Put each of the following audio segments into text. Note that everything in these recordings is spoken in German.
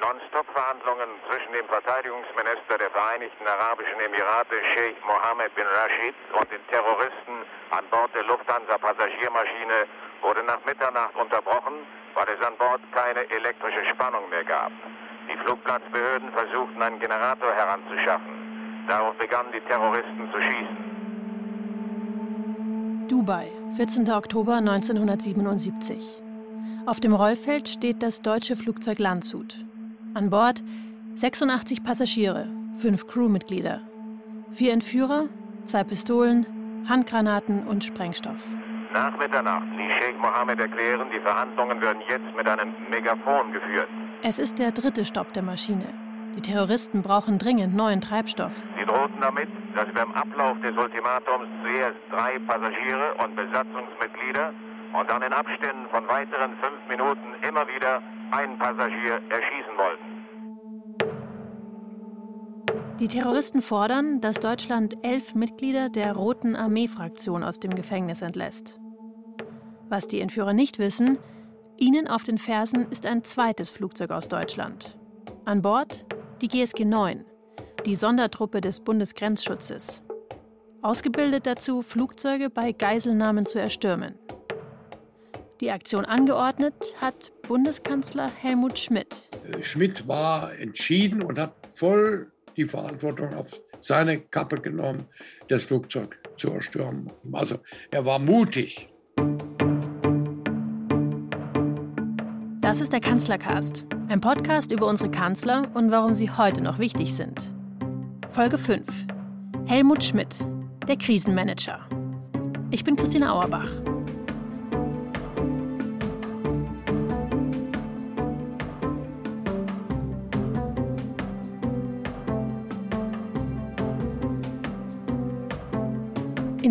Non-Stop-Verhandlungen zwischen dem Verteidigungsminister der Vereinigten Arabischen Emirate, Sheikh Mohammed bin Rashid, und den Terroristen an Bord der Lufthansa-Passagiermaschine wurde nach Mitternacht unterbrochen, weil es an Bord keine elektrische Spannung mehr gab. Die Flugplatzbehörden versuchten, einen Generator heranzuschaffen. Darauf begannen die Terroristen zu schießen. Dubai, 14. Oktober 1977. Auf dem Rollfeld steht das deutsche Flugzeug Landshut. An Bord 86 Passagiere, fünf Crewmitglieder, vier Entführer, zwei Pistolen, Handgranaten und Sprengstoff. Nach Mitternacht ließ Sheikh Mohammed erklären, die Verhandlungen würden jetzt mit einem Megafon geführt. Es ist der dritte Stopp der Maschine. Die Terroristen brauchen dringend neuen Treibstoff. Sie drohten damit, dass sie beim Ablauf des Ultimatums zuerst drei Passagiere und Besatzungsmitglieder und dann in Abständen von weiteren fünf Minuten immer wieder einen Passagier erschießen wollten. Die Terroristen fordern, dass Deutschland elf Mitglieder der Roten Armee-Fraktion aus dem Gefängnis entlässt. Was die Entführer nicht wissen, ihnen auf den Fersen ist ein zweites Flugzeug aus Deutschland. An Bord die GSG 9, die Sondertruppe des Bundesgrenzschutzes. Ausgebildet dazu, Flugzeuge bei Geiselnahmen zu erstürmen. Die Aktion angeordnet hat Bundeskanzler Helmut Schmidt. Äh, Schmidt war entschieden und hat voll die Verantwortung auf seine Kappe genommen, das Flugzeug zu erstürmen. Also er war mutig. Das ist der Kanzlercast, ein Podcast über unsere Kanzler und warum sie heute noch wichtig sind. Folge 5. Helmut Schmidt, der Krisenmanager. Ich bin Christina Auerbach.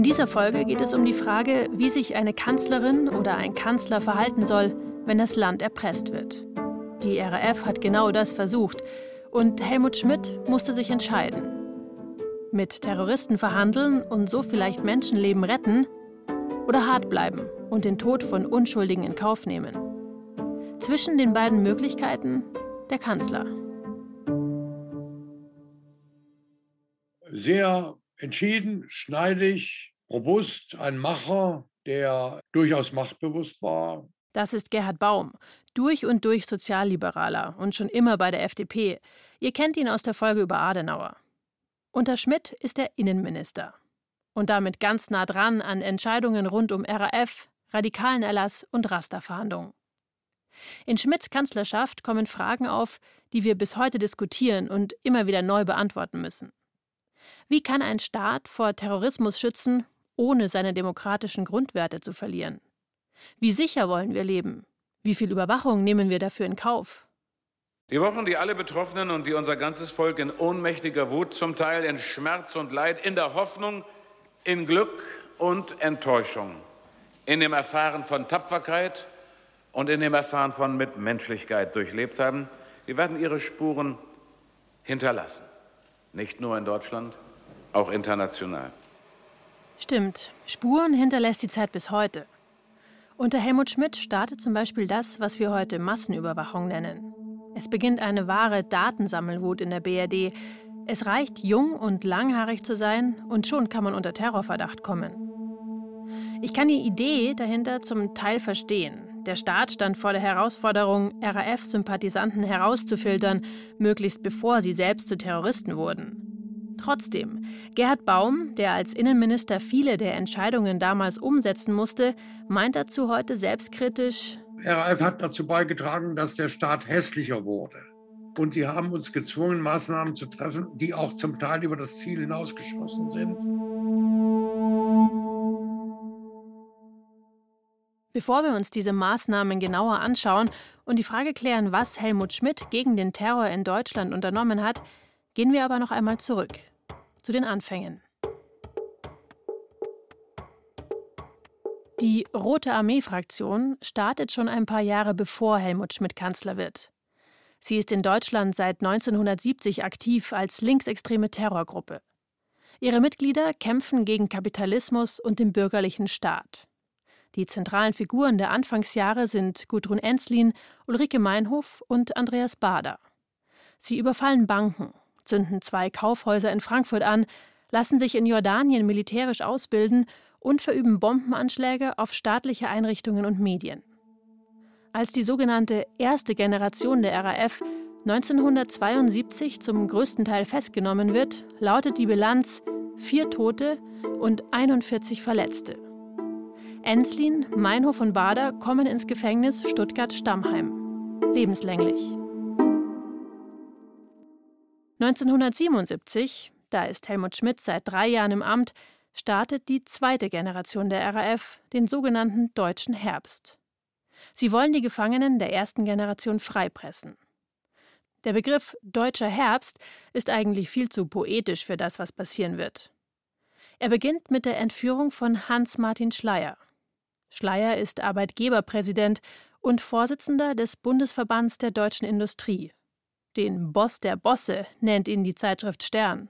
Dieser Folge geht es um die Frage, wie sich eine Kanzlerin oder ein Kanzler verhalten soll, wenn das Land erpresst wird. Die RAF hat genau das versucht und Helmut Schmidt musste sich entscheiden. Mit Terroristen verhandeln und so vielleicht Menschenleben retten oder hart bleiben und den Tod von Unschuldigen in Kauf nehmen. Zwischen den beiden Möglichkeiten der Kanzler. Sehr entschieden, schneidig, robust, ein Macher, der durchaus machtbewusst war, das ist Gerhard Baum, durch und durch Sozialliberaler und schon immer bei der FDP. Ihr kennt ihn aus der Folge über Adenauer. Unter Schmidt ist er Innenminister. Und damit ganz nah dran an Entscheidungen rund um RAF, radikalen Erlass und Rasterfahndung. In Schmidts Kanzlerschaft kommen Fragen auf, die wir bis heute diskutieren und immer wieder neu beantworten müssen. Wie kann ein Staat vor Terrorismus schützen, ohne seine demokratischen Grundwerte zu verlieren? Wie sicher wollen wir leben? Wie viel Überwachung nehmen wir dafür in Kauf? Die Wochen, die alle Betroffenen und die unser ganzes Volk in ohnmächtiger Wut, zum Teil in Schmerz und Leid, in der Hoffnung, in Glück und Enttäuschung, in dem Erfahren von Tapferkeit und in dem Erfahren von Mitmenschlichkeit durchlebt haben, die werden ihre Spuren hinterlassen. Nicht nur in Deutschland, auch international. Stimmt, Spuren hinterlässt die Zeit bis heute. Unter Helmut Schmidt startet zum Beispiel das, was wir heute Massenüberwachung nennen. Es beginnt eine wahre Datensammelwut in der BRD. Es reicht, jung und langhaarig zu sein, und schon kann man unter Terrorverdacht kommen. Ich kann die Idee dahinter zum Teil verstehen. Der Staat stand vor der Herausforderung, RAF-Sympathisanten herauszufiltern, möglichst bevor sie selbst zu Terroristen wurden. Trotzdem, Gerhard Baum, der als Innenminister viele der Entscheidungen damals umsetzen musste, meint dazu heute selbstkritisch, RAF hat dazu beigetragen, dass der Staat hässlicher wurde. Und sie haben uns gezwungen, Maßnahmen zu treffen, die auch zum Teil über das Ziel hinausgeschossen sind. Bevor wir uns diese Maßnahmen genauer anschauen und die Frage klären, was Helmut Schmidt gegen den Terror in Deutschland unternommen hat, Gehen wir aber noch einmal zurück zu den Anfängen. Die Rote Armee-Fraktion startet schon ein paar Jahre bevor Helmut Schmidt Kanzler wird. Sie ist in Deutschland seit 1970 aktiv als linksextreme Terrorgruppe. Ihre Mitglieder kämpfen gegen Kapitalismus und den bürgerlichen Staat. Die zentralen Figuren der Anfangsjahre sind Gudrun Enslin, Ulrike Meinhof und Andreas Bader. Sie überfallen Banken, zünden zwei Kaufhäuser in Frankfurt an, lassen sich in Jordanien militärisch ausbilden und verüben Bombenanschläge auf staatliche Einrichtungen und Medien. Als die sogenannte erste Generation der RAF 1972 zum größten Teil festgenommen wird, lautet die Bilanz vier Tote und 41 Verletzte. Enslin, Meinhof und Bader kommen ins Gefängnis Stuttgart-Stammheim. Lebenslänglich. 1977, da ist Helmut Schmidt seit drei Jahren im Amt, startet die zweite Generation der RAF, den sogenannten Deutschen Herbst. Sie wollen die Gefangenen der ersten Generation freipressen. Der Begriff Deutscher Herbst ist eigentlich viel zu poetisch für das, was passieren wird. Er beginnt mit der Entführung von Hans-Martin Schleyer. Schleyer ist Arbeitgeberpräsident und Vorsitzender des Bundesverbands der deutschen Industrie. Den Boss der Bosse nennt ihn die Zeitschrift Stern.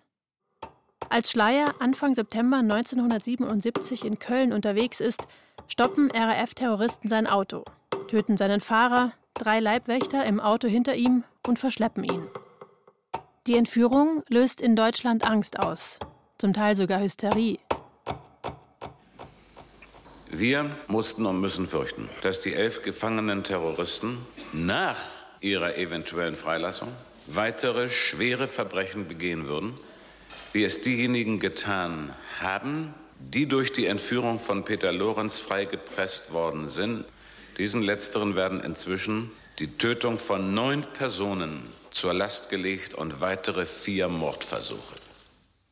Als Schleyer Anfang September 1977 in Köln unterwegs ist, stoppen RAF-Terroristen sein Auto, töten seinen Fahrer, drei Leibwächter im Auto hinter ihm und verschleppen ihn. Die Entführung löst in Deutschland Angst aus, zum Teil sogar Hysterie. Wir mussten und müssen fürchten, dass die elf gefangenen Terroristen nach ihrer eventuellen Freilassung weitere schwere Verbrechen begehen würden, wie es diejenigen getan haben, die durch die Entführung von Peter Lorenz freigepresst worden sind. Diesen letzteren werden inzwischen die Tötung von neun Personen zur Last gelegt und weitere vier Mordversuche.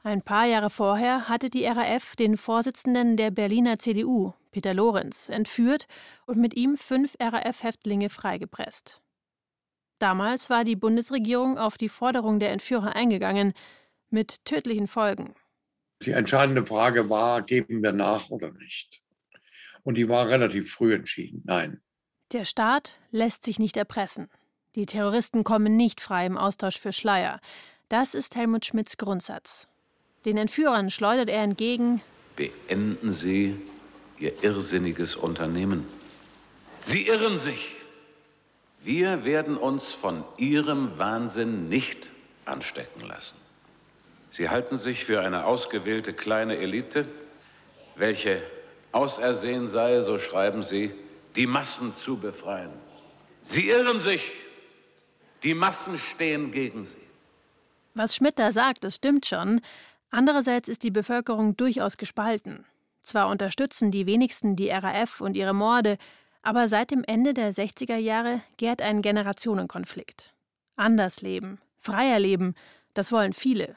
Ein paar Jahre vorher hatte die RAF den Vorsitzenden der Berliner CDU, Peter Lorenz, entführt und mit ihm fünf RAF-Häftlinge freigepresst. Damals war die Bundesregierung auf die Forderung der Entführer eingegangen, mit tödlichen Folgen. Die entscheidende Frage war, geben wir nach oder nicht? Und die war relativ früh entschieden, nein. Der Staat lässt sich nicht erpressen. Die Terroristen kommen nicht frei im Austausch für Schleier. Das ist Helmut Schmidts Grundsatz. Den Entführern schleudert er entgegen: Beenden Sie Ihr irrsinniges Unternehmen. Sie irren sich. Wir werden uns von Ihrem Wahnsinn nicht anstecken lassen. Sie halten sich für eine ausgewählte kleine Elite, welche ausersehen sei, so schreiben Sie, die Massen zu befreien. Sie irren sich. Die Massen stehen gegen Sie. Was Schmidt da sagt, das stimmt schon. Andererseits ist die Bevölkerung durchaus gespalten. Zwar unterstützen die wenigsten die RAF und ihre Morde, aber seit dem Ende der 60er Jahre gärt ein Generationenkonflikt. Anders leben, freier leben, das wollen viele.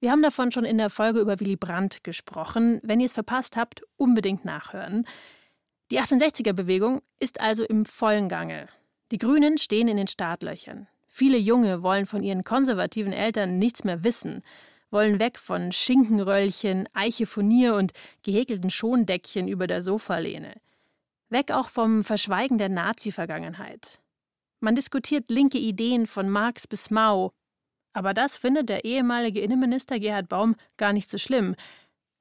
Wir haben davon schon in der Folge über Willy Brandt gesprochen. Wenn ihr es verpasst habt, unbedingt nachhören. Die 68er-Bewegung ist also im vollen Gange. Die Grünen stehen in den Startlöchern. Viele Junge wollen von ihren konservativen Eltern nichts mehr wissen, wollen weg von Schinkenröllchen, Eichefonier und gehäkelten Schondeckchen über der Sofalehne. Weg auch vom Verschweigen der Nazi-Vergangenheit. Man diskutiert linke Ideen von Marx bis Mao. Aber das findet der ehemalige Innenminister Gerhard Baum gar nicht so schlimm,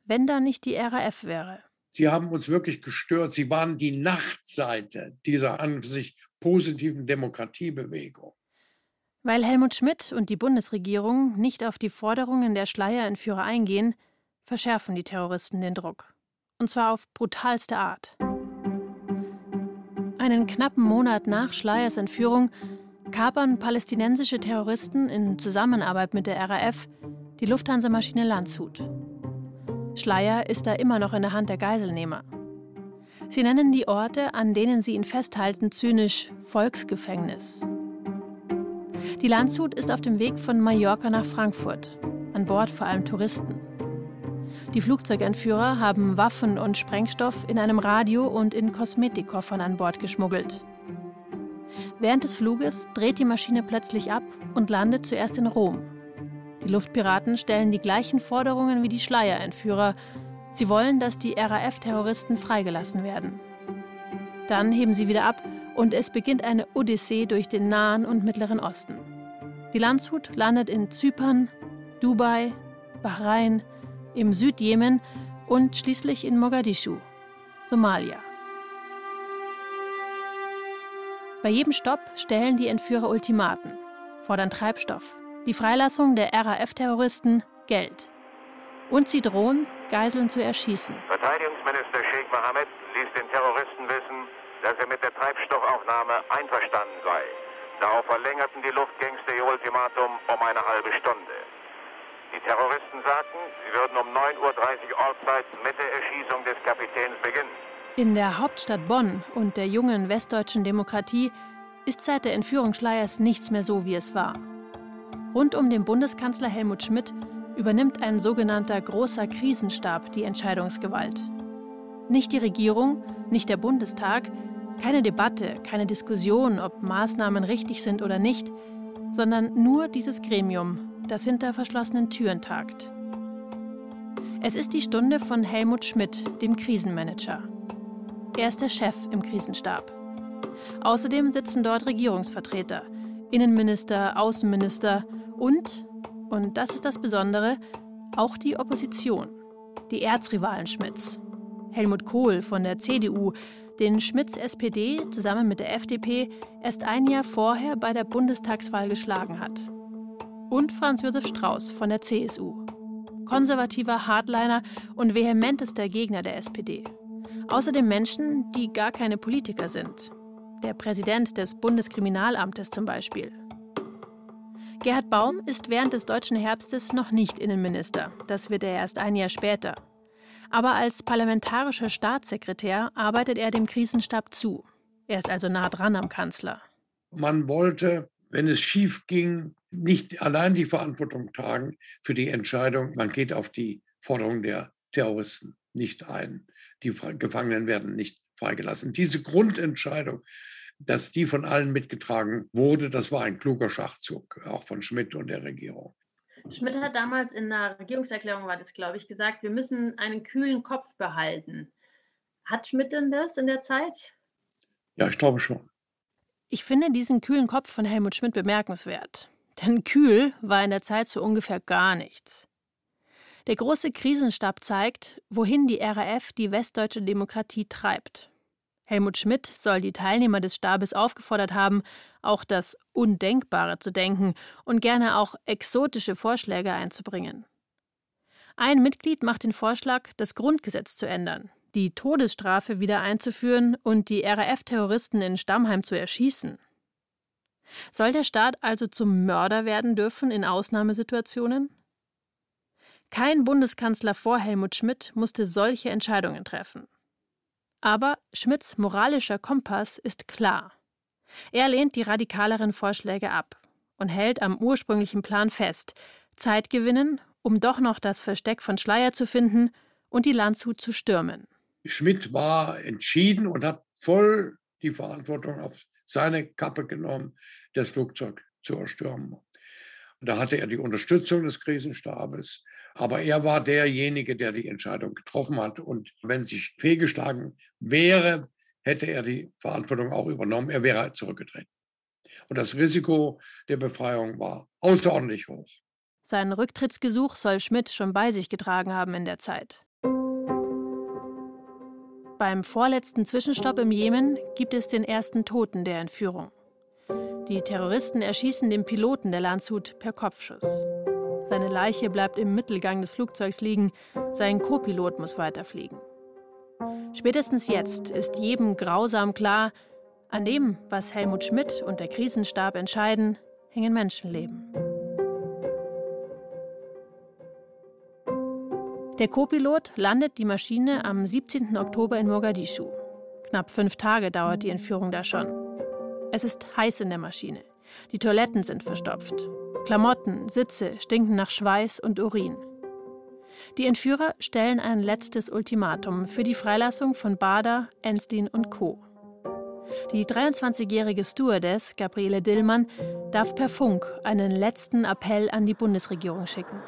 wenn da nicht die RAF wäre. Sie haben uns wirklich gestört. Sie waren die Nachtseite dieser an sich positiven Demokratiebewegung. Weil Helmut Schmidt und die Bundesregierung nicht auf die Forderungen der Schleierentführer eingehen, verschärfen die Terroristen den Druck. Und zwar auf brutalste Art. Einen knappen Monat nach Schleiers Entführung kapern palästinensische Terroristen in Zusammenarbeit mit der RAF die Lufthansa-Maschine Landshut. Schleier ist da immer noch in der Hand der Geiselnehmer. Sie nennen die Orte, an denen sie ihn festhalten, zynisch Volksgefängnis. Die Landshut ist auf dem Weg von Mallorca nach Frankfurt, an Bord vor allem Touristen. Die Flugzeugentführer haben Waffen und Sprengstoff in einem Radio und in Kosmetikkoffern an Bord geschmuggelt. Während des Fluges dreht die Maschine plötzlich ab und landet zuerst in Rom. Die Luftpiraten stellen die gleichen Forderungen wie die Schleierentführer. Sie wollen, dass die RAF-Terroristen freigelassen werden. Dann heben sie wieder ab und es beginnt eine Odyssee durch den Nahen und Mittleren Osten. Die Landshut landet in Zypern, Dubai, Bahrain, im Südjemen und schließlich in Mogadischu, Somalia. Bei jedem Stopp stellen die Entführer Ultimaten. fordern Treibstoff, die Freilassung der RAF-Terroristen, Geld. Und sie drohen, Geiseln zu erschießen. Verteidigungsminister Sheikh Mohammed ließ den Terroristen wissen, dass er mit der Treibstoffaufnahme einverstanden sei. Darauf verlängerten die Luftgangster ihr Ultimatum um eine halbe Stunde. Die Terroristen sagten, sie würden um 9.30 Uhr Ortszeit mit der Erschießung des Kapitäns beginnen. In der Hauptstadt Bonn und der jungen westdeutschen Demokratie ist seit der Entführung Schleiers nichts mehr so, wie es war. Rund um den Bundeskanzler Helmut Schmidt übernimmt ein sogenannter großer Krisenstab die Entscheidungsgewalt. Nicht die Regierung, nicht der Bundestag, keine Debatte, keine Diskussion, ob Maßnahmen richtig sind oder nicht, sondern nur dieses Gremium, das hinter verschlossenen Türen tagt. Es ist die Stunde von Helmut Schmidt, dem Krisenmanager. Er ist der Chef im Krisenstab. Außerdem sitzen dort Regierungsvertreter, Innenminister, Außenminister und, und das ist das Besondere, auch die Opposition, die Erzrivalen Schmidts. Helmut Kohl von der CDU, den Schmidts SPD zusammen mit der FDP erst ein Jahr vorher bei der Bundestagswahl geschlagen hat. Und Franz Josef Strauß von der CSU, konservativer Hardliner und vehementester Gegner der SPD. Außerdem Menschen, die gar keine Politiker sind. Der Präsident des Bundeskriminalamtes zum Beispiel. Gerhard Baum ist während des deutschen Herbstes noch nicht Innenminister. Das wird er erst ein Jahr später. Aber als parlamentarischer Staatssekretär arbeitet er dem Krisenstab zu. Er ist also nah dran am Kanzler. Man wollte, wenn es schief ging, nicht allein die Verantwortung tragen für die Entscheidung, man geht auf die Forderung der Terroristen nicht ein. Die Gefangenen werden nicht freigelassen. Diese Grundentscheidung, dass die von allen mitgetragen wurde, das war ein kluger Schachzug, auch von Schmidt und der Regierung. Schmidt hat damals in der Regierungserklärung, war das, glaube ich, gesagt, wir müssen einen kühlen Kopf behalten. Hat Schmidt denn das in der Zeit? Ja, ich glaube schon. Ich finde diesen kühlen Kopf von Helmut Schmidt bemerkenswert. Denn kühl war in der Zeit so ungefähr gar nichts. Der große Krisenstab zeigt, wohin die RAF die westdeutsche Demokratie treibt. Helmut Schmidt soll die Teilnehmer des Stabes aufgefordert haben, auch das Undenkbare zu denken und gerne auch exotische Vorschläge einzubringen. Ein Mitglied macht den Vorschlag, das Grundgesetz zu ändern, die Todesstrafe wieder einzuführen und die RAF-Terroristen in Stammheim zu erschießen. Soll der Staat also zum Mörder werden dürfen in Ausnahmesituationen? Kein Bundeskanzler vor Helmut Schmidt musste solche Entscheidungen treffen. Aber Schmidts moralischer Kompass ist klar. Er lehnt die radikaleren Vorschläge ab und hält am ursprünglichen Plan fest, Zeit gewinnen, um doch noch das Versteck von Schleier zu finden und die Landshut zu stürmen. Schmidt war entschieden und hat voll die Verantwortung auf seine Kappe genommen, das Flugzeug zu erstürmen. Und da hatte er die Unterstützung des Krisenstabes. Aber er war derjenige, der die Entscheidung getroffen hat. Und wenn sich fehlgeschlagen wäre, hätte er die Verantwortung auch übernommen. Er wäre zurückgetreten. Und das Risiko der Befreiung war außerordentlich hoch. Sein Rücktrittsgesuch soll Schmidt schon bei sich getragen haben in der Zeit. Beim vorletzten Zwischenstopp im Jemen gibt es den ersten Toten der Entführung. Die Terroristen erschießen den Piloten der Landshut per Kopfschuss. Seine Leiche bleibt im Mittelgang des Flugzeugs liegen, sein Copilot muss weiterfliegen. Spätestens jetzt ist jedem grausam klar, an dem, was Helmut Schmidt und der Krisenstab entscheiden, hängen Menschenleben. Der Copilot landet die Maschine am 17. Oktober in Mogadischu. Knapp fünf Tage dauert die Entführung da schon. Es ist heiß in der Maschine. Die Toiletten sind verstopft. Klamotten, Sitze stinken nach Schweiß und Urin. Die Entführer stellen ein letztes Ultimatum für die Freilassung von Bader, Enslin und Co. Die 23-jährige Stewardess Gabriele Dillmann darf per Funk einen letzten Appell an die Bundesregierung schicken.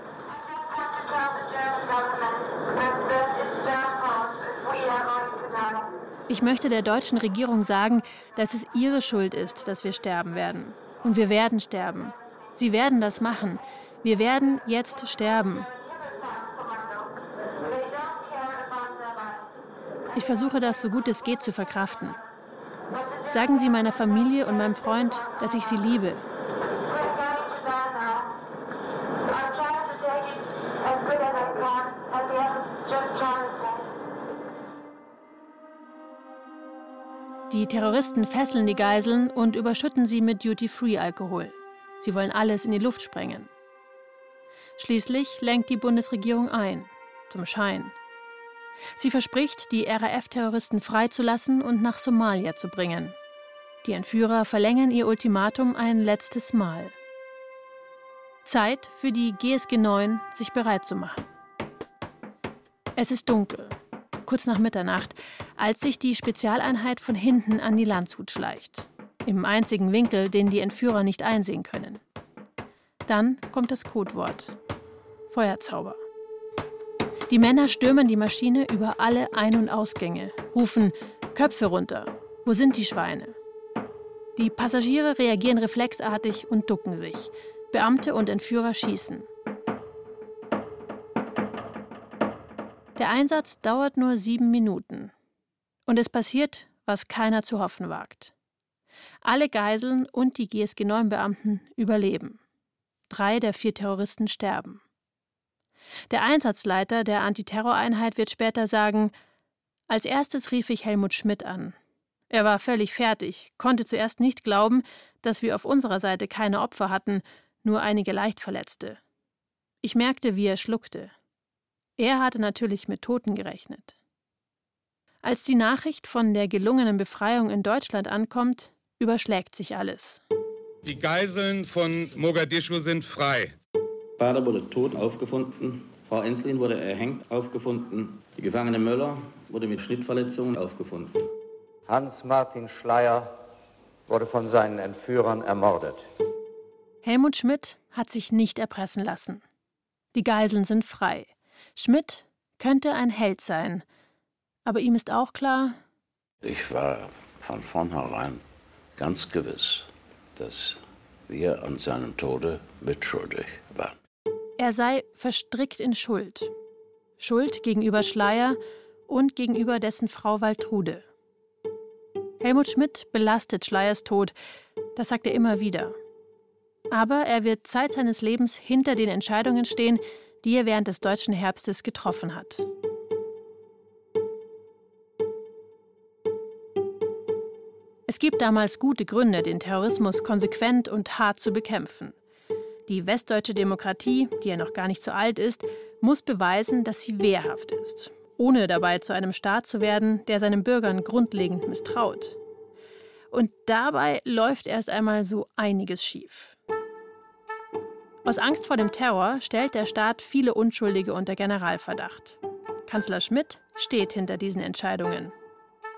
Ich möchte der deutschen Regierung sagen, dass es ihre Schuld ist, dass wir sterben werden. Und wir werden sterben. Sie werden das machen. Wir werden jetzt sterben. Ich versuche das so gut es geht zu verkraften. Sagen Sie meiner Familie und meinem Freund, dass ich sie liebe. Die Terroristen fesseln die Geiseln und überschütten sie mit Duty-Free-Alkohol. Sie wollen alles in die Luft sprengen. Schließlich lenkt die Bundesregierung ein, zum Schein. Sie verspricht, die RAF-Terroristen freizulassen und nach Somalia zu bringen. Die Entführer verlängern ihr Ultimatum ein letztes Mal. Zeit für die GSG 9, sich bereit zu machen. Es ist dunkel, kurz nach Mitternacht, als sich die Spezialeinheit von hinten an die Landshut schleicht. Im einzigen Winkel, den die Entführer nicht einsehen können. Dann kommt das Codewort. Feuerzauber. Die Männer stürmen die Maschine über alle Ein- und Ausgänge, rufen Köpfe runter. Wo sind die Schweine? Die Passagiere reagieren reflexartig und ducken sich. Beamte und Entführer schießen. Der Einsatz dauert nur sieben Minuten. Und es passiert, was keiner zu hoffen wagt. Alle Geiseln und die GSG 9-Beamten überleben. Drei der vier Terroristen sterben. Der Einsatzleiter der Antiterroreinheit wird später sagen, als erstes rief ich Helmut Schmidt an. Er war völlig fertig, konnte zuerst nicht glauben, dass wir auf unserer Seite keine Opfer hatten, nur einige Leichtverletzte. Ich merkte, wie er schluckte. Er hatte natürlich mit Toten gerechnet. Als die Nachricht von der gelungenen Befreiung in Deutschland ankommt, überschlägt sich alles. Die Geiseln von Mogadischu sind frei. Bader wurde tot aufgefunden. Frau Enslin wurde erhängt aufgefunden. Die Gefangene Möller wurde mit Schnittverletzungen aufgefunden. Hans-Martin Schleier wurde von seinen Entführern ermordet. Helmut Schmidt hat sich nicht erpressen lassen. Die Geiseln sind frei. Schmidt könnte ein Held sein. Aber ihm ist auch klar, ich war von vornherein ganz gewiss, dass wir an seinem Tode mitschuldig waren. Er sei verstrickt in Schuld. Schuld gegenüber Schleier und gegenüber dessen Frau Waltrude. Helmut Schmidt belastet Schleiers Tod, das sagt er immer wieder. Aber er wird Zeit seines Lebens hinter den Entscheidungen stehen, die er während des deutschen Herbstes getroffen hat. Es gibt damals gute Gründe, den Terrorismus konsequent und hart zu bekämpfen. Die westdeutsche Demokratie, die ja noch gar nicht so alt ist, muss beweisen, dass sie wehrhaft ist, ohne dabei zu einem Staat zu werden, der seinen Bürgern grundlegend misstraut. Und dabei läuft erst einmal so einiges schief. Aus Angst vor dem Terror stellt der Staat viele Unschuldige unter Generalverdacht. Kanzler Schmidt steht hinter diesen Entscheidungen.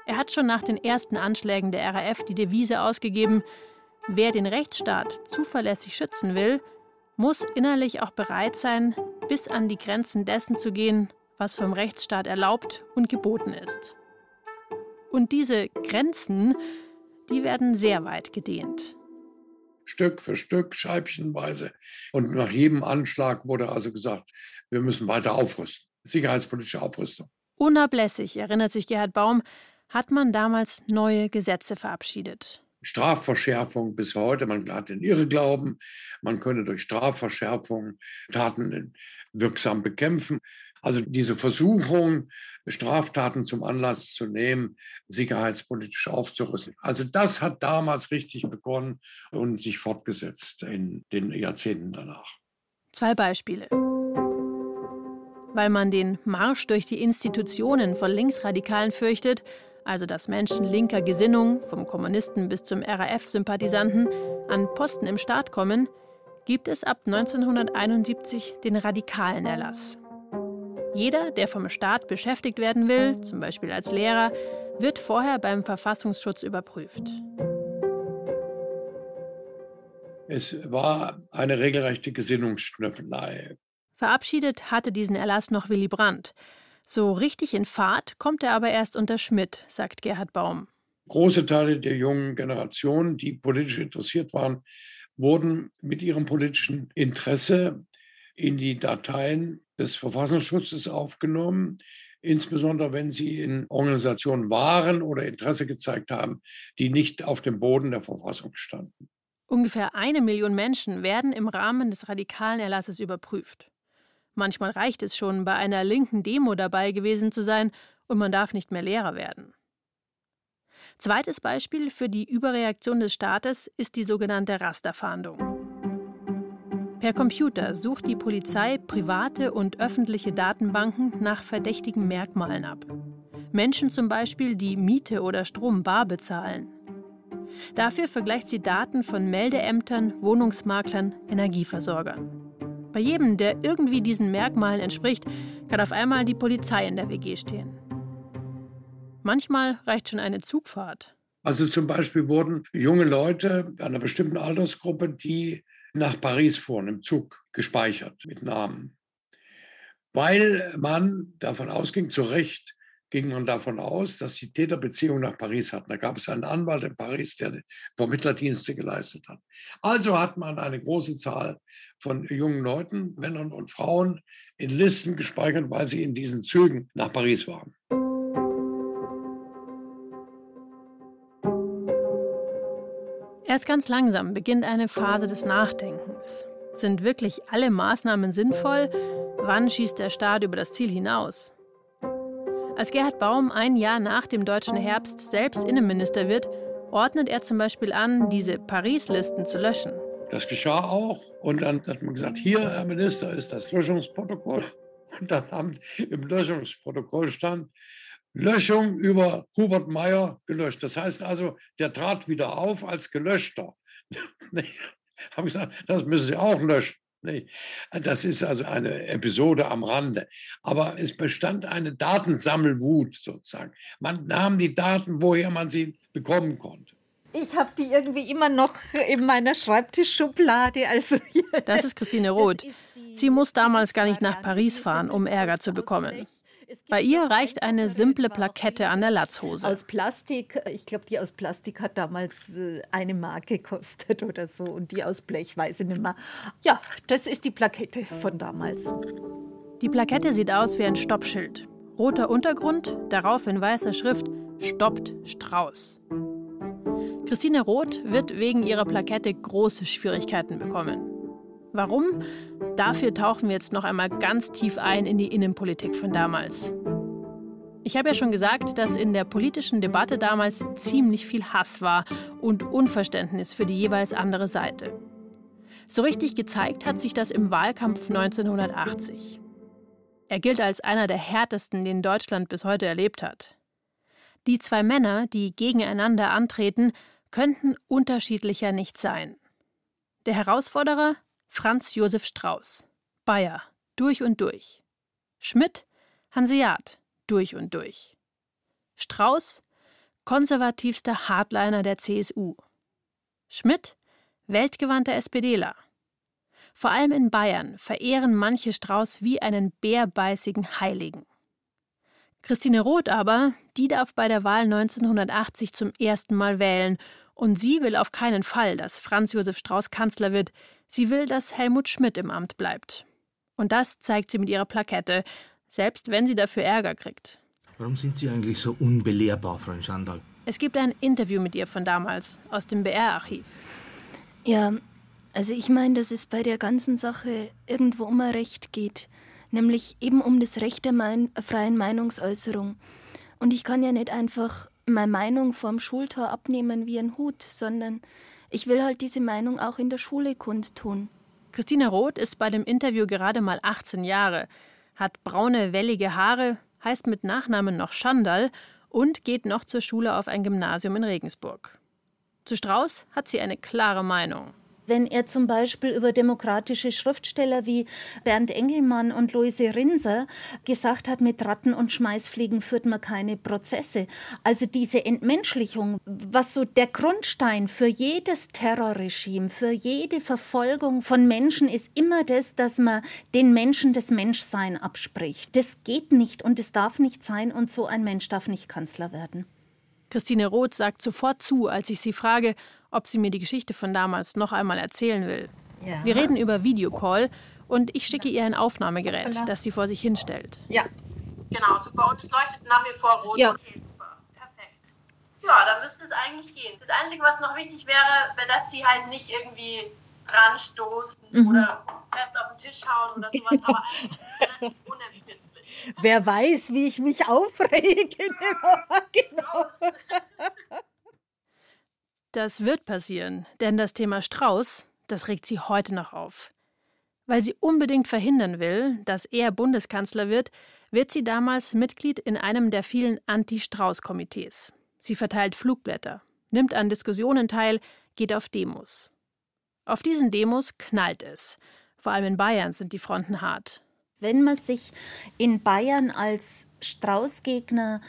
Er hat schon nach den ersten Anschlägen der RAF die Devise ausgegeben, wer den Rechtsstaat zuverlässig schützen will, muss innerlich auch bereit sein, bis an die Grenzen dessen zu gehen, was vom Rechtsstaat erlaubt und geboten ist. Und diese Grenzen, die werden sehr weit gedehnt. Stück für Stück, scheibchenweise. Und nach jedem Anschlag wurde also gesagt, wir müssen weiter aufrüsten. Sicherheitspolitische Aufrüstung. Unablässig, erinnert sich Gerhard Baum, hat man damals neue Gesetze verabschiedet. Strafverschärfung bis heute. Man hat den Irrglauben, man könne durch Strafverschärfung Taten wirksam bekämpfen. Also diese Versuchung, Straftaten zum Anlass zu nehmen, sicherheitspolitisch aufzurüsten. Also das hat damals richtig begonnen und sich fortgesetzt in den Jahrzehnten danach. Zwei Beispiele. Weil man den Marsch durch die Institutionen von Linksradikalen fürchtet, also dass Menschen linker Gesinnung, vom Kommunisten bis zum RAF-Sympathisanten, an Posten im Staat kommen, gibt es ab 1971 den radikalen Erlass. Jeder, der vom Staat beschäftigt werden will, zum Beispiel als Lehrer, wird vorher beim Verfassungsschutz überprüft. Es war eine regelrechte Gesinnungsschnüffelei. Verabschiedet hatte diesen Erlass noch Willy Brandt. So richtig in Fahrt kommt er aber erst unter Schmidt, sagt Gerhard Baum. Große Teile der jungen Generation, die politisch interessiert waren, wurden mit ihrem politischen Interesse in die Dateien des Verfassungsschutzes aufgenommen, insbesondere wenn sie in Organisationen waren oder Interesse gezeigt haben, die nicht auf dem Boden der Verfassung standen. Ungefähr eine Million Menschen werden im Rahmen des radikalen Erlasses überprüft. Manchmal reicht es schon, bei einer linken Demo dabei gewesen zu sein und man darf nicht mehr Lehrer werden. Zweites Beispiel für die Überreaktion des Staates ist die sogenannte Rasterfahndung. Per Computer sucht die Polizei private und öffentliche Datenbanken nach verdächtigen Merkmalen ab. Menschen zum Beispiel, die Miete oder Strom bar bezahlen. Dafür vergleicht sie Daten von Meldeämtern, Wohnungsmaklern, Energieversorgern. Bei jedem, der irgendwie diesen Merkmalen entspricht, kann auf einmal die Polizei in der WG stehen. Manchmal reicht schon eine Zugfahrt. Also zum Beispiel wurden junge Leute einer bestimmten Altersgruppe, die nach Paris fuhren, im Zug gespeichert mit Namen. Weil man davon ausging, zu Recht ging man davon aus, dass die Täterbeziehung nach Paris hatten. Da gab es einen Anwalt in Paris, der Vermittlerdienste geleistet hat. Also hat man eine große Zahl von jungen Leuten, Männern und Frauen, in Listen gespeichert, weil sie in diesen Zügen nach Paris waren. Erst ganz langsam beginnt eine Phase des Nachdenkens. Sind wirklich alle Maßnahmen sinnvoll? Wann schießt der Staat über das Ziel hinaus? Als Gerhard Baum ein Jahr nach dem deutschen Herbst selbst Innenminister wird, ordnet er zum Beispiel an, diese Paris-Listen zu löschen. Das geschah auch. Und dann hat man gesagt, hier, Herr Minister, ist das Löschungsprotokoll. Und dann haben im Löschungsprotokoll stand, Löschung über Hubert Meyer gelöscht. Das heißt also, der trat wieder auf als gelöschter. Habe gesagt, das müssen Sie auch löschen. Das ist also eine Episode am Rande. Aber es bestand eine Datensammelwut sozusagen. Man nahm die Daten, woher man sie bekommen konnte. Ich habe die irgendwie immer noch in meiner Schreibtischschublade. Also das ist Christine Roth. Sie muss damals gar nicht nach Paris fahren, um Ärger zu bekommen. Bei ihr reicht eine simple Plakette an der Latzhose. Aus Plastik, ich glaube, die aus Plastik hat damals äh, eine Mark gekostet oder so und die aus Blech weiß ich nicht mehr. Ja, das ist die Plakette von damals. Die Plakette sieht aus wie ein Stoppschild. Roter Untergrund, darauf in weißer Schrift Stoppt Strauß. Christine Roth wird wegen ihrer Plakette große Schwierigkeiten bekommen. Warum? Dafür tauchen wir jetzt noch einmal ganz tief ein in die Innenpolitik von damals. Ich habe ja schon gesagt, dass in der politischen Debatte damals ziemlich viel Hass war und Unverständnis für die jeweils andere Seite. So richtig gezeigt hat sich das im Wahlkampf 1980. Er gilt als einer der härtesten, den Deutschland bis heute erlebt hat. Die zwei Männer, die gegeneinander antreten, könnten unterschiedlicher nicht sein. Der Herausforderer Franz Josef Strauß, Bayer, durch und durch. Schmidt, Hanseat, durch und durch. Strauß, konservativster Hardliner der CSU. Schmidt, weltgewandter SPDler. Vor allem in Bayern verehren manche Strauß wie einen bärbeißigen Heiligen. Christine Roth aber, die darf bei der Wahl 1980 zum ersten Mal wählen und sie will auf keinen Fall, dass Franz Josef Strauß Kanzler wird. Sie will, dass Helmut Schmidt im Amt bleibt. Und das zeigt sie mit ihrer Plakette, selbst wenn sie dafür Ärger kriegt. Warum sind Sie eigentlich so unbelehrbar, Frau Schandal? Es gibt ein Interview mit ihr von damals, aus dem BR-Archiv. Ja, also ich meine, dass es bei der ganzen Sache irgendwo um ein Recht geht. Nämlich eben um das Recht der mein freien Meinungsäußerung. Und ich kann ja nicht einfach meine Meinung vom Schultor abnehmen wie ein Hut, sondern ich will halt diese Meinung auch in der Schule kundtun. Christina Roth ist bei dem Interview gerade mal 18 Jahre, hat braune, wellige Haare, heißt mit Nachnamen noch Schandal und geht noch zur Schule auf ein Gymnasium in Regensburg. Zu Strauß hat sie eine klare Meinung. Wenn er zum Beispiel über demokratische Schriftsteller wie Bernd Engelmann und Luise Rinser gesagt hat, mit Ratten und Schmeißfliegen führt man keine Prozesse. Also diese Entmenschlichung, was so der Grundstein für jedes Terrorregime, für jede Verfolgung von Menschen ist immer das, dass man den Menschen das Menschsein abspricht. Das geht nicht und es darf nicht sein und so ein Mensch darf nicht Kanzler werden. Christine Roth sagt sofort zu, als ich sie frage, ob sie mir die Geschichte von damals noch einmal erzählen will. Ja. Wir reden über Videocall und ich schicke ihr ein Aufnahmegerät, das sie vor sich hinstellt. Ja. Genau, super. Und es leuchtet nach wie vor rot. Ja. Okay, super. Perfekt. Ja, dann müsste es eigentlich gehen. Das Einzige, was noch wichtig wäre, wäre, dass sie halt nicht irgendwie ranstoßen mhm. oder fest auf den Tisch hauen oder sowas, aber eigentlich relativ unempfindlich. Wer weiß, wie ich mich aufrege. genau. Das wird passieren, denn das Thema Strauß, das regt sie heute noch auf. Weil sie unbedingt verhindern will, dass er Bundeskanzler wird, wird sie damals Mitglied in einem der vielen Anti-Strauß-Komitees. Sie verteilt Flugblätter, nimmt an Diskussionen teil, geht auf Demos. Auf diesen Demos knallt es. Vor allem in Bayern sind die Fronten hart. Wenn man sich in Bayern als Strauß-Gegner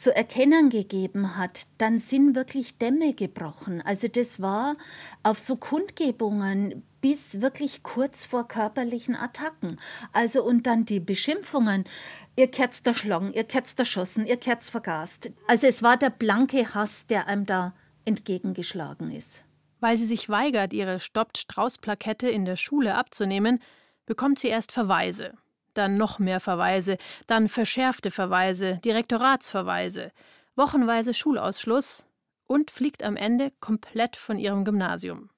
zu erkennen gegeben hat, dann sind wirklich Dämme gebrochen. Also das war auf so Kundgebungen bis wirklich kurz vor körperlichen Attacken. Also und dann die Beschimpfungen. Ihr Kerz erschlagen, ihr Kerz erschossen, ihr Kerz vergast. Also es war der blanke Hass, der einem da entgegengeschlagen ist. Weil sie sich weigert, ihre Stoppt-Strauß-Plakette in der Schule abzunehmen, bekommt sie erst Verweise dann noch mehr Verweise, dann verschärfte Verweise, Direktoratsverweise, wochenweise Schulausschluss und fliegt am Ende komplett von ihrem Gymnasium.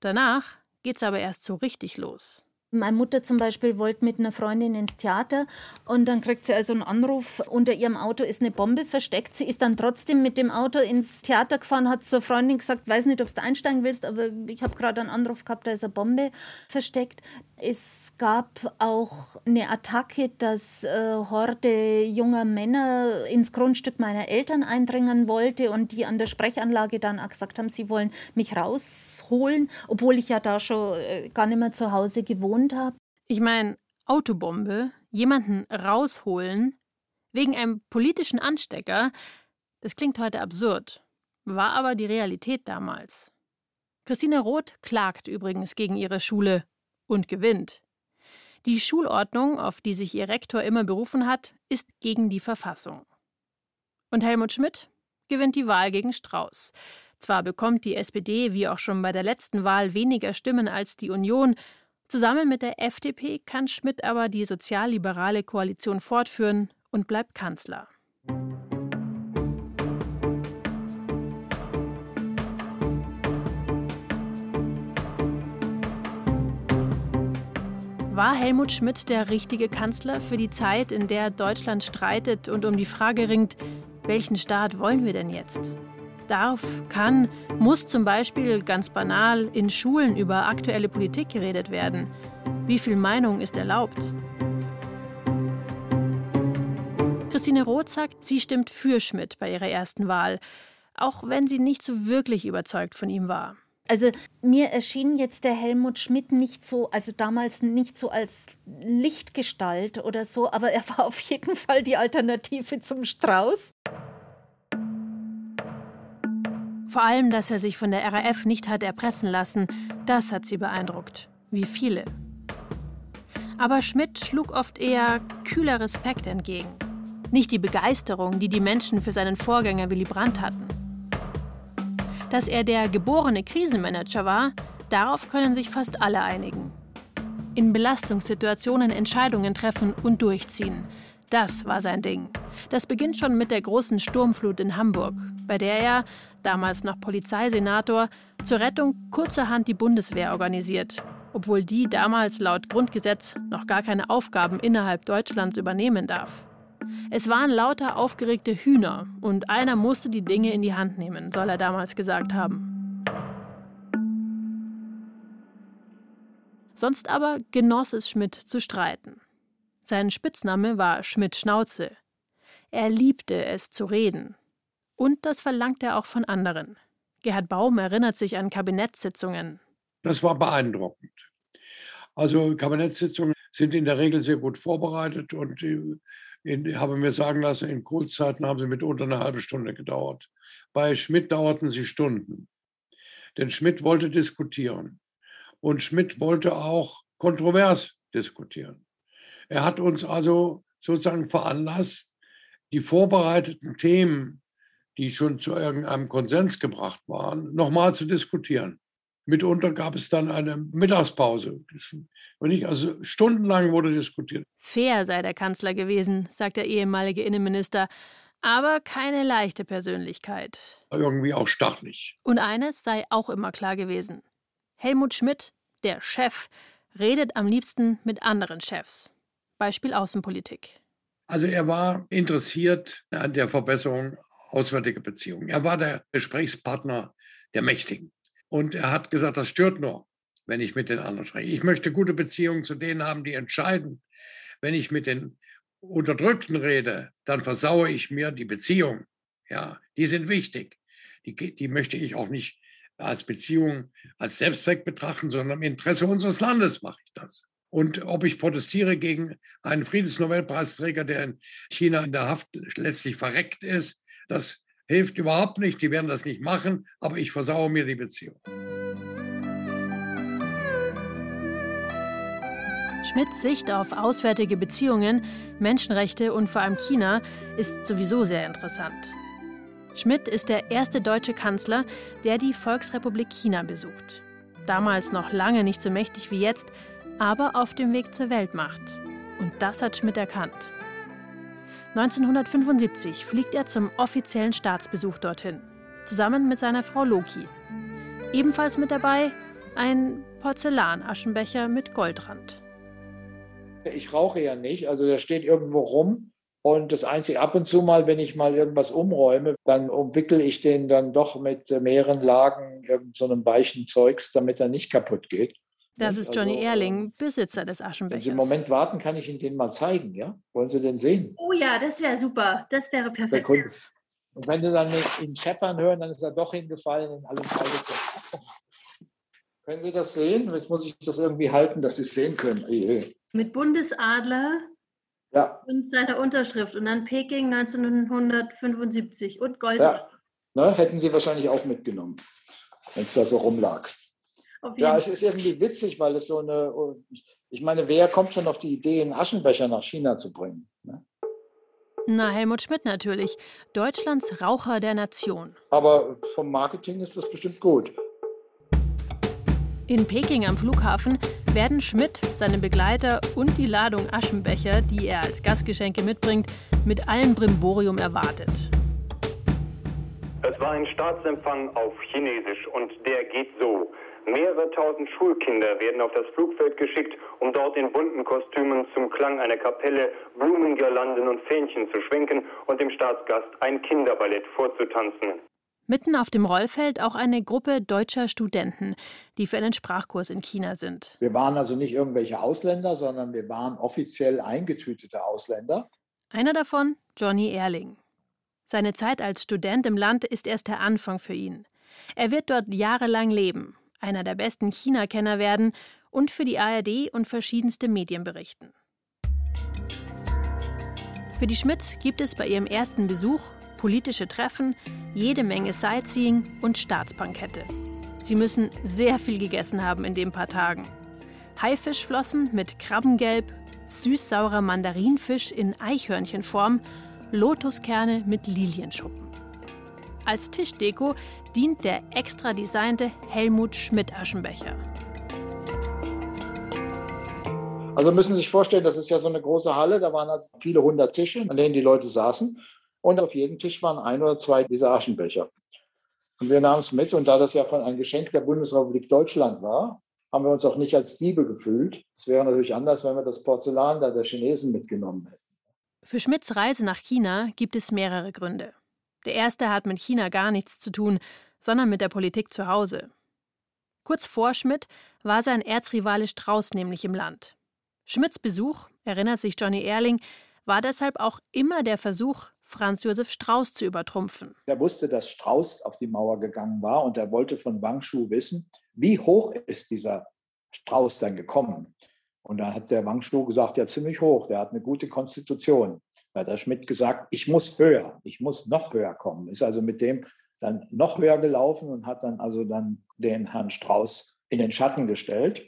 Danach geht's aber erst so richtig los. Meine Mutter zum Beispiel wollte mit einer Freundin ins Theater und dann kriegt sie also einen Anruf, unter ihrem Auto ist eine Bombe versteckt. Sie ist dann trotzdem mit dem Auto ins Theater gefahren, hat zur Freundin gesagt, weiß nicht, ob du einsteigen willst, aber ich habe gerade einen Anruf gehabt, da ist eine Bombe versteckt. Es gab auch eine Attacke, dass äh, Horde junger Männer ins Grundstück meiner Eltern eindringen wollte und die an der Sprechanlage dann auch gesagt haben, sie wollen mich rausholen, obwohl ich ja da schon äh, gar nicht mehr zu Hause gewohnt habe? Ich meine, Autobombe, jemanden rausholen, wegen einem politischen Anstecker, das klingt heute absurd, war aber die Realität damals. Christine Roth klagt übrigens gegen ihre Schule und gewinnt. Die Schulordnung, auf die sich ihr Rektor immer berufen hat, ist gegen die Verfassung. Und Helmut Schmidt gewinnt die Wahl gegen Strauß. Zwar bekommt die SPD wie auch schon bei der letzten Wahl weniger Stimmen als die Union, Zusammen mit der FDP kann Schmidt aber die sozialliberale Koalition fortführen und bleibt Kanzler. War Helmut Schmidt der richtige Kanzler für die Zeit, in der Deutschland streitet und um die Frage ringt, welchen Staat wollen wir denn jetzt? darf, kann, muss zum Beispiel ganz banal in Schulen über aktuelle Politik geredet werden. Wie viel Meinung ist erlaubt? Christine Roth sagt, sie stimmt für Schmidt bei ihrer ersten Wahl, auch wenn sie nicht so wirklich überzeugt von ihm war. Also mir erschien jetzt der Helmut Schmidt nicht so, also damals nicht so als Lichtgestalt oder so, aber er war auf jeden Fall die Alternative zum Strauß. Vor allem, dass er sich von der RAF nicht hat erpressen lassen, das hat sie beeindruckt. Wie viele. Aber Schmidt schlug oft eher kühler Respekt entgegen. Nicht die Begeisterung, die die Menschen für seinen Vorgänger Willy Brandt hatten. Dass er der geborene Krisenmanager war, darauf können sich fast alle einigen. In Belastungssituationen Entscheidungen treffen und durchziehen. Das war sein Ding. Das beginnt schon mit der großen Sturmflut in Hamburg, bei der er, damals noch Polizeisenator, zur Rettung kurzerhand die Bundeswehr organisiert, obwohl die damals laut Grundgesetz noch gar keine Aufgaben innerhalb Deutschlands übernehmen darf. Es waren lauter aufgeregte Hühner und einer musste die Dinge in die Hand nehmen, soll er damals gesagt haben. Sonst aber genoss es Schmidt zu streiten. Sein Spitzname war Schmidt Schnauze. Er liebte es zu reden, und das verlangt er auch von anderen. Gerhard Baum erinnert sich an Kabinettssitzungen. Das war beeindruckend. Also Kabinettssitzungen sind in der Regel sehr gut vorbereitet und ich habe mir sagen lassen, in Kurzzeiten haben sie mitunter eine halbe Stunde gedauert. Bei Schmidt dauerten sie Stunden. Denn Schmidt wollte diskutieren. Und Schmidt wollte auch kontrovers diskutieren. Er hat uns also sozusagen veranlasst, die vorbereiteten Themen die schon zu irgendeinem Konsens gebracht waren, nochmal zu diskutieren. Mitunter gab es dann eine Mittagspause. Und ich, also stundenlang wurde diskutiert. Fair sei der Kanzler gewesen, sagt der ehemalige Innenminister, aber keine leichte Persönlichkeit. Irgendwie auch stachlich. Und eines sei auch immer klar gewesen. Helmut Schmidt, der Chef, redet am liebsten mit anderen Chefs. Beispiel Außenpolitik. Also er war interessiert an der Verbesserung auswärtige Beziehungen. Er war der Gesprächspartner der Mächtigen. Und er hat gesagt, das stört nur, wenn ich mit den anderen spreche. Ich möchte gute Beziehungen zu denen haben, die entscheiden. Wenn ich mit den Unterdrückten rede, dann versaue ich mir die Beziehung. Ja, die sind wichtig. Die, die möchte ich auch nicht als Beziehung, als Selbstzweck betrachten, sondern im Interesse unseres Landes mache ich das. Und ob ich protestiere gegen einen Friedensnobelpreisträger, der in China in der Haft letztlich verreckt ist, das hilft überhaupt nicht. Die werden das nicht machen, aber ich versaue mir die Beziehung. Schmidts Sicht auf auswärtige Beziehungen, Menschenrechte und vor allem China ist sowieso sehr interessant. Schmidt ist der erste deutsche Kanzler, der die Volksrepublik China besucht. Damals noch lange nicht so mächtig wie jetzt, aber auf dem Weg zur Weltmacht. Und das hat Schmidt erkannt. 1975 fliegt er zum offiziellen Staatsbesuch dorthin, zusammen mit seiner Frau Loki. Ebenfalls mit dabei ein Porzellanaschenbecher mit Goldrand. Ich rauche ja nicht, also der steht irgendwo rum. Und das Einzige, ab und zu mal, wenn ich mal irgendwas umräume, dann umwickel ich den dann doch mit mehreren Lagen irgend so weichen Zeugs, damit er nicht kaputt geht. Das ist Johnny also, Erling, Besitzer des Aschenbechers. Wenn Sie einen Moment warten, kann ich Ihnen den mal zeigen, ja? Wollen Sie den sehen? Oh ja, das wäre super. Das wäre perfekt. Und wenn Sie dann ihn scheppern hören, dann ist er doch hingefallen in allem Fall. Können Sie das sehen? Jetzt muss ich das irgendwie halten, dass Sie es sehen können. Mit Bundesadler ja. und seiner Unterschrift und dann Peking 1975 und Gold. Ja. Ne, hätten Sie wahrscheinlich auch mitgenommen, wenn es da so rumlag. Ja, es ist irgendwie witzig, weil es so eine, ich meine, wer kommt schon auf die Idee, einen Aschenbecher nach China zu bringen? Ne? Na, Helmut Schmidt natürlich, Deutschlands Raucher der Nation. Aber vom Marketing ist das bestimmt gut. In Peking am Flughafen werden Schmidt, seine Begleiter und die Ladung Aschenbecher, die er als Gastgeschenke mitbringt, mit allem Brimborium erwartet. Es war ein Staatsempfang auf Chinesisch und der geht so. Mehrere tausend Schulkinder werden auf das Flugfeld geschickt, um dort in bunten Kostümen zum Klang einer Kapelle Blumengirlanden und Fähnchen zu schwenken und dem Staatsgast ein Kinderballett vorzutanzen. Mitten auf dem Rollfeld auch eine Gruppe deutscher Studenten, die für einen Sprachkurs in China sind. Wir waren also nicht irgendwelche Ausländer, sondern wir waren offiziell eingetütete Ausländer. Einer davon, Johnny Erling. Seine Zeit als Student im Land ist erst der Anfang für ihn. Er wird dort jahrelang leben, einer der besten China-Kenner werden und für die ARD und verschiedenste Medien berichten. Für die Schmidts gibt es bei ihrem ersten Besuch politische Treffen, jede Menge Sightseeing und Staatsbankette. Sie müssen sehr viel gegessen haben in den paar Tagen. Haifischflossen mit Krabbengelb, süß-saurer Mandarinfisch in Eichhörnchenform, Lotuskerne mit Lilienschuppen. Als Tischdeko dient der extra designte Helmut Schmidt Aschenbecher. Also müssen Sie sich vorstellen, das ist ja so eine große Halle, da waren also viele hundert Tische, an denen die Leute saßen. Und auf jedem Tisch waren ein oder zwei dieser Aschenbecher. Und wir nahmen es mit. Und da das ja von ein Geschenk der Bundesrepublik Deutschland war, haben wir uns auch nicht als Diebe gefühlt. Es wäre natürlich anders, wenn wir das Porzellan da der Chinesen mitgenommen hätten. Für Schmidts Reise nach China gibt es mehrere Gründe. Der erste hat mit China gar nichts zu tun, sondern mit der Politik zu Hause. Kurz vor Schmidt war sein Erzrivale Strauß nämlich im Land. Schmidts Besuch, erinnert sich Johnny Erling, war deshalb auch immer der Versuch, Franz Josef Strauß zu übertrumpfen. Er wusste, dass Strauß auf die Mauer gegangen war und er wollte von Wang Shu wissen, wie hoch ist dieser Strauß dann gekommen. Und da hat der Wang Shu gesagt, ja ziemlich hoch, der hat eine gute Konstitution. Da hat der Schmidt gesagt, ich muss höher, ich muss noch höher kommen. Ist also mit dem dann noch höher gelaufen und hat dann also dann den Herrn Strauß in den Schatten gestellt.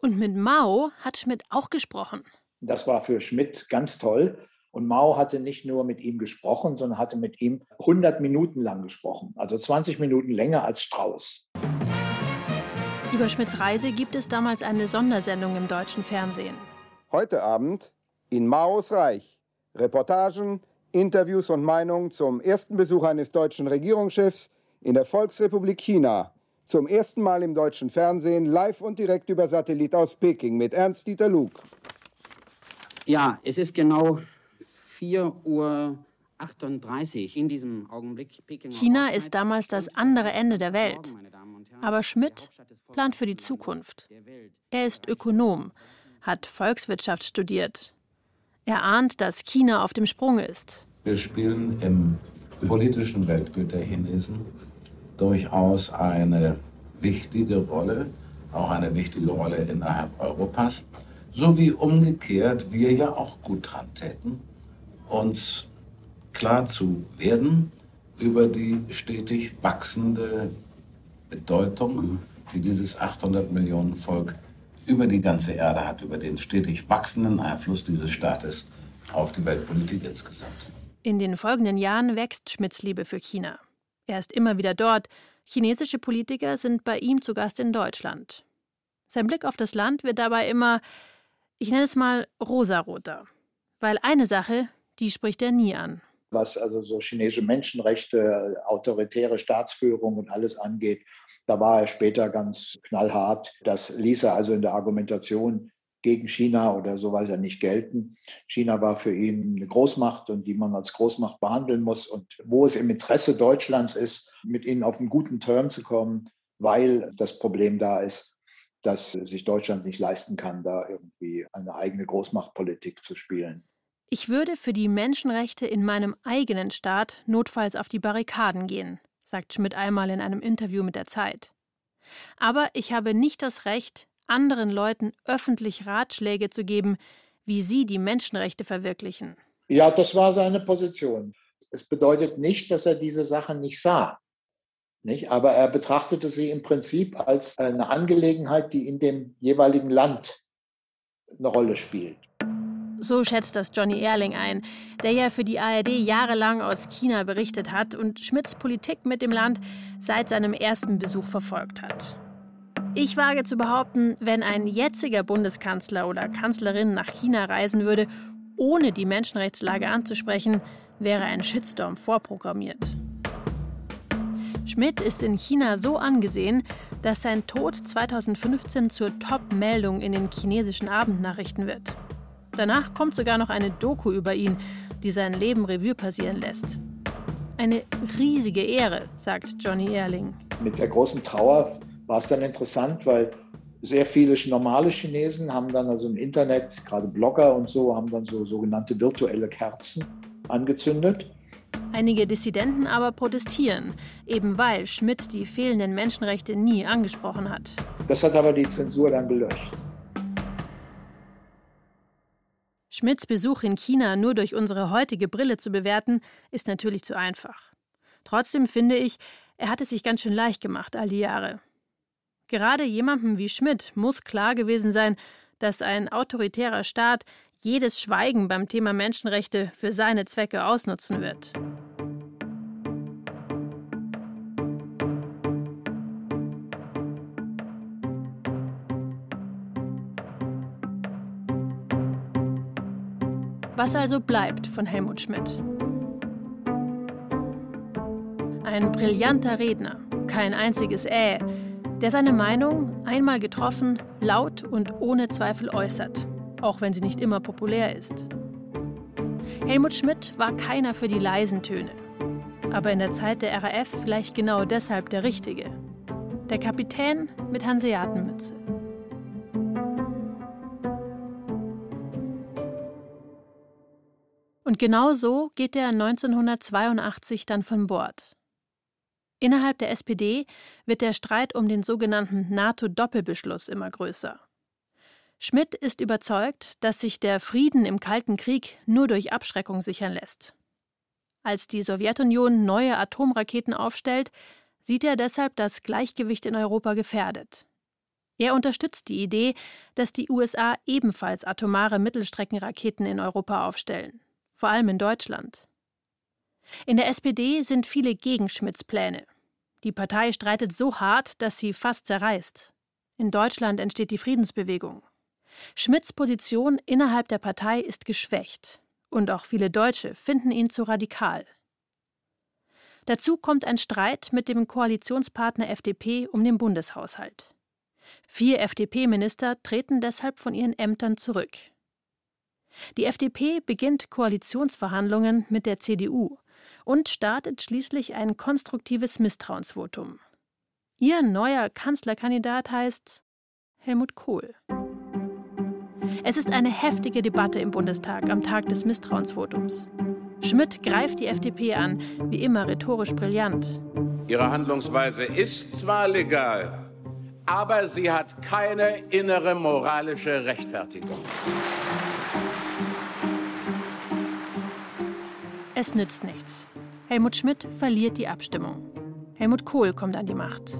Und mit Mao hat Schmidt auch gesprochen. Das war für Schmidt ganz toll. Und Mao hatte nicht nur mit ihm gesprochen, sondern hatte mit ihm 100 Minuten lang gesprochen, also 20 Minuten länger als Strauß. Über Schmidts Reise gibt es damals eine Sondersendung im deutschen Fernsehen. Heute Abend in Maos Reich. Reportagen, Interviews und Meinungen zum ersten Besuch eines deutschen Regierungschefs in der Volksrepublik China. Zum ersten Mal im deutschen Fernsehen, live und direkt über Satellit aus Peking mit Ernst-Dieter Luke. Ja, es ist genau 4.51 Uhr 38 in diesem Augenblick. China ist damals das andere Ende der Welt. Aber Schmidt plant für die Zukunft. Er ist Ökonom, hat Volkswirtschaft studiert. Er ahnt, dass China auf dem Sprung ist. Wir spielen im politischen Weltbild der Chinesen durchaus eine wichtige Rolle, auch eine wichtige Rolle innerhalb Europas, so wie umgekehrt wir ja auch gut dran täten, uns klar zu werden über die stetig wachsende Bedeutung, die dieses 800 Millionen Volk über die ganze Erde hat, über den stetig wachsenden Einfluss dieses Staates auf die Weltpolitik insgesamt. In den folgenden Jahren wächst Schmidts Liebe für China. Er ist immer wieder dort. Chinesische Politiker sind bei ihm zu Gast in Deutschland. Sein Blick auf das Land wird dabei immer, ich nenne es mal, rosaroter. Weil eine Sache, die spricht er nie an was also so chinesische Menschenrechte, autoritäre Staatsführung und alles angeht. Da war er später ganz knallhart. Das ließ er also in der Argumentation gegen China oder so weiter nicht gelten. China war für ihn eine Großmacht und die man als Großmacht behandeln muss. Und wo es im Interesse Deutschlands ist, mit ihnen auf einen guten Turn zu kommen, weil das Problem da ist, dass sich Deutschland nicht leisten kann, da irgendwie eine eigene Großmachtpolitik zu spielen. Ich würde für die Menschenrechte in meinem eigenen Staat notfalls auf die Barrikaden gehen, sagt Schmidt einmal in einem Interview mit der Zeit. Aber ich habe nicht das Recht, anderen Leuten öffentlich Ratschläge zu geben, wie sie die Menschenrechte verwirklichen. Ja, das war seine Position. Es bedeutet nicht, dass er diese Sachen nicht sah. Nicht? Aber er betrachtete sie im Prinzip als eine Angelegenheit, die in dem jeweiligen Land eine Rolle spielt. So schätzt das Johnny Erling ein, der ja für die ARD jahrelang aus China berichtet hat und Schmidts Politik mit dem Land seit seinem ersten Besuch verfolgt hat. Ich wage zu behaupten, wenn ein jetziger Bundeskanzler oder Kanzlerin nach China reisen würde, ohne die Menschenrechtslage anzusprechen, wäre ein Shitstorm vorprogrammiert. Schmidt ist in China so angesehen, dass sein Tod 2015 zur Top-Meldung in den chinesischen Abendnachrichten wird. Danach kommt sogar noch eine Doku über ihn, die sein Leben Revue passieren lässt. Eine riesige Ehre, sagt Johnny Erling. Mit der großen Trauer war es dann interessant, weil sehr viele normale Chinesen haben dann also im Internet, gerade Blogger und so, haben dann so sogenannte virtuelle Kerzen angezündet. Einige Dissidenten aber protestieren, eben weil Schmidt die fehlenden Menschenrechte nie angesprochen hat. Das hat aber die Zensur dann gelöscht. Schmidts Besuch in China nur durch unsere heutige Brille zu bewerten, ist natürlich zu einfach. Trotzdem finde ich, er hat es sich ganz schön leicht gemacht all die Jahre. Gerade jemandem wie Schmidt muss klar gewesen sein, dass ein autoritärer Staat jedes Schweigen beim Thema Menschenrechte für seine Zwecke ausnutzen wird. Was also bleibt von Helmut Schmidt? Ein brillanter Redner, kein einziges Äh, der seine Meinung, einmal getroffen, laut und ohne Zweifel äußert, auch wenn sie nicht immer populär ist. Helmut Schmidt war keiner für die leisen Töne, aber in der Zeit der RAF vielleicht genau deshalb der Richtige. Der Kapitän mit Hanseatenmütze. Und genau so geht er 1982 dann von Bord. Innerhalb der SPD wird der Streit um den sogenannten NATO-Doppelbeschluss immer größer. Schmidt ist überzeugt, dass sich der Frieden im Kalten Krieg nur durch Abschreckung sichern lässt. Als die Sowjetunion neue Atomraketen aufstellt, sieht er deshalb das Gleichgewicht in Europa gefährdet. Er unterstützt die Idee, dass die USA ebenfalls atomare Mittelstreckenraketen in Europa aufstellen vor allem in Deutschland. In der SPD sind viele gegen Schmidts Pläne. Die Partei streitet so hart, dass sie fast zerreißt. In Deutschland entsteht die Friedensbewegung. Schmidts Position innerhalb der Partei ist geschwächt. Und auch viele Deutsche finden ihn zu radikal. Dazu kommt ein Streit mit dem Koalitionspartner FDP um den Bundeshaushalt. Vier FDP-Minister treten deshalb von ihren Ämtern zurück. Die FDP beginnt Koalitionsverhandlungen mit der CDU und startet schließlich ein konstruktives Misstrauensvotum. Ihr neuer Kanzlerkandidat heißt Helmut Kohl. Es ist eine heftige Debatte im Bundestag am Tag des Misstrauensvotums. Schmidt greift die FDP an, wie immer rhetorisch brillant. Ihre Handlungsweise ist zwar legal, aber sie hat keine innere moralische Rechtfertigung. Es nützt nichts. Helmut Schmidt verliert die Abstimmung. Helmut Kohl kommt an die Macht.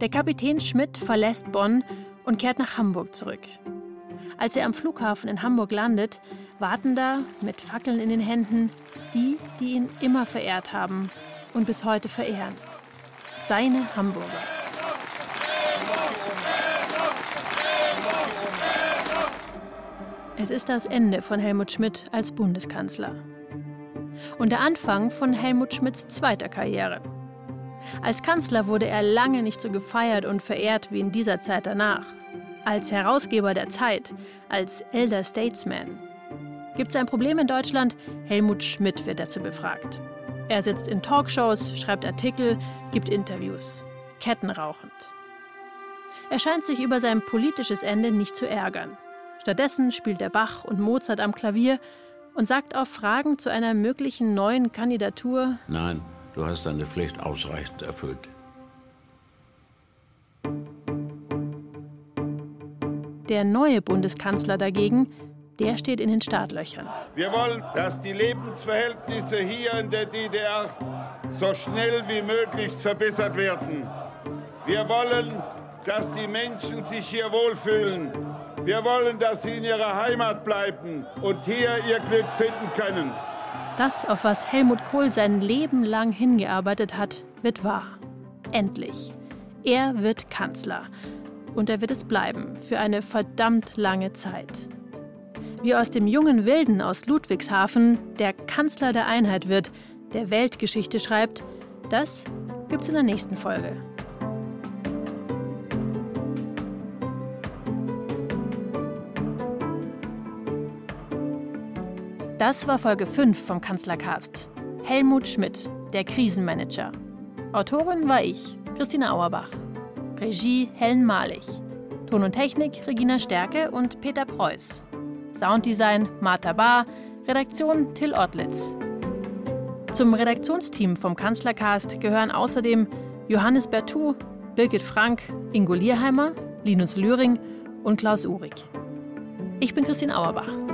Der Kapitän Schmidt verlässt Bonn und kehrt nach Hamburg zurück. Als er am Flughafen in Hamburg landet, warten da mit Fackeln in den Händen die, die ihn immer verehrt haben und bis heute verehren. Seine Hamburger. Es ist das Ende von Helmut Schmidt als Bundeskanzler. Und der Anfang von Helmut Schmidts zweiter Karriere. Als Kanzler wurde er lange nicht so gefeiert und verehrt wie in dieser Zeit danach. Als Herausgeber der Zeit, als Elder Statesman. Gibt es ein Problem in Deutschland? Helmut Schmidt wird dazu befragt. Er sitzt in Talkshows, schreibt Artikel, gibt Interviews. Kettenrauchend. Er scheint sich über sein politisches Ende nicht zu ärgern. Stattdessen spielt er Bach und Mozart am Klavier und sagt auf Fragen zu einer möglichen neuen Kandidatur: Nein, Du hast deine Pflicht ausreichend erfüllt. Der neue Bundeskanzler dagegen, der steht in den Startlöchern. Wir wollen, dass die Lebensverhältnisse hier in der DDR so schnell wie möglich verbessert werden. Wir wollen, dass die Menschen sich hier wohlfühlen. Wir wollen, dass sie in ihrer Heimat bleiben und hier ihr Glück finden können. Das, auf was Helmut Kohl sein Leben lang hingearbeitet hat, wird wahr. Endlich. Er wird Kanzler. Und er wird es bleiben, für eine verdammt lange Zeit. Wie aus dem jungen Wilden aus Ludwigshafen der Kanzler der Einheit wird, der Weltgeschichte schreibt, das gibt's in der nächsten Folge. Das war Folge 5 vom Kanzlercast. Helmut Schmidt, der Krisenmanager. Autorin war ich, Christina Auerbach. Regie Helen Malich. Ton und Technik Regina Stärke und Peter Preuß. Sounddesign Martha Bahr. Redaktion Till Ottlitz. Zum Redaktionsteam vom Kanzlercast gehören außerdem Johannes Bertou, Birgit Frank, Ingo Lierheimer, Linus Lühring und Klaus Uhrig. Ich bin Christine Auerbach.